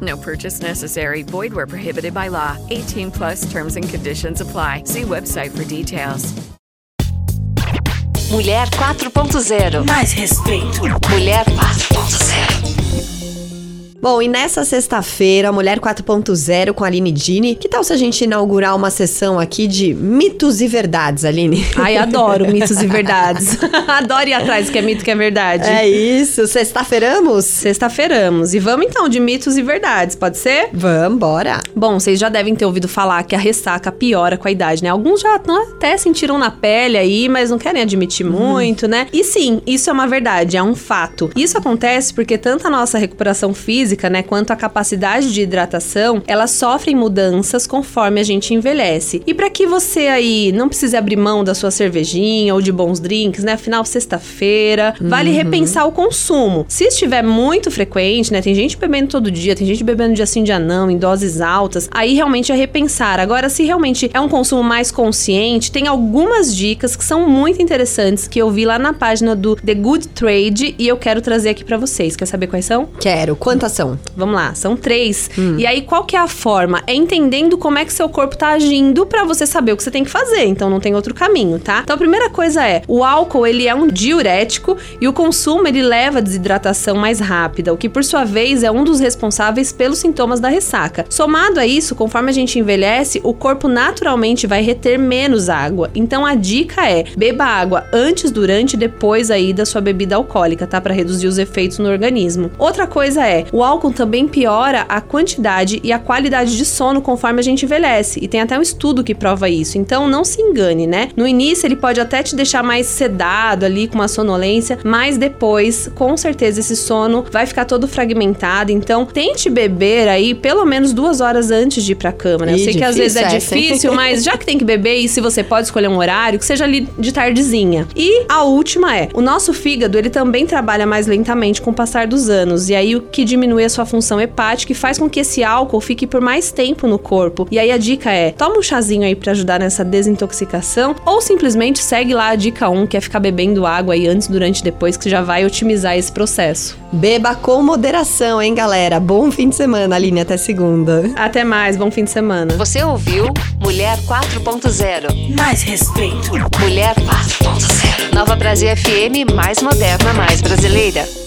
No purchase necessary. Void where prohibited by law. 18 plus terms and conditions apply. See website for details. Mulher 4.0. Mais respeito. Mulher 4.0. Bom, e nessa sexta-feira, Mulher 4.0 com a Aline Dini, que tal se a gente inaugurar uma sessão aqui de mitos e verdades, Aline? Ai, adoro mitos e verdades. adoro ir atrás que é mito que é verdade. É isso, sexta-feiramos? Sexta-feiramos. E vamos então de mitos e verdades, pode ser? Vamos, bora. Bom, vocês já devem ter ouvido falar que a ressaca piora com a idade, né? Alguns já até sentiram na pele aí, mas não querem admitir muito, né? E sim, isso é uma verdade, é um fato. Isso acontece porque tanto a nossa recuperação física física, né, quanto a capacidade de hidratação, elas sofrem mudanças conforme a gente envelhece. E para que você aí não precise abrir mão da sua cervejinha ou de bons drinks, né, afinal sexta-feira, uhum. vale repensar o consumo. Se estiver muito frequente, né, tem gente bebendo todo dia, tem gente bebendo dia sim, dia não, em doses altas, aí realmente é repensar. Agora, se realmente é um consumo mais consciente, tem algumas dicas que são muito interessantes que eu vi lá na página do The Good Trade e eu quero trazer aqui para vocês. Quer saber quais são? Quero. Quantas são? Vamos lá, são três. Hum. E aí, qual que é a forma? É entendendo como é que seu corpo tá agindo para você saber o que você tem que fazer. Então, não tem outro caminho, tá? Então, a primeira coisa é, o álcool, ele é um diurético e o consumo, ele leva a desidratação mais rápida, o que, por sua vez, é um dos responsáveis pelos sintomas da ressaca. Somado a isso, conforme a gente envelhece, o corpo naturalmente vai reter menos água. Então, a dica é, beba água antes, durante e depois aí da sua bebida alcoólica, tá? Para reduzir os efeitos no organismo. Outra coisa é, o álcool álcool também piora a quantidade e a qualidade de sono conforme a gente envelhece. E tem até um estudo que prova isso. Então não se engane, né? No início ele pode até te deixar mais sedado ali com uma sonolência, mas depois, com certeza, esse sono vai ficar todo fragmentado. Então tente beber aí pelo menos duas horas antes de ir pra cama, né? Eu sei que às vezes é difícil, mas já que tem que beber e se você pode escolher um horário, que seja ali de tardezinha. E a última é, o nosso fígado, ele também trabalha mais lentamente com o passar dos anos. E aí o que diminui a sua função hepática e faz com que esse álcool fique por mais tempo no corpo. E aí a dica é: toma um chazinho aí para ajudar nessa desintoxicação ou simplesmente segue lá a dica 1, que é ficar bebendo água aí antes, durante e depois, que já vai otimizar esse processo. Beba com moderação, hein, galera? Bom fim de semana, Aline, até segunda. Até mais, bom fim de semana. Você ouviu Mulher 4.0. Mais respeito. Mulher 4.0. Nova Brasil FM, mais moderna, mais brasileira.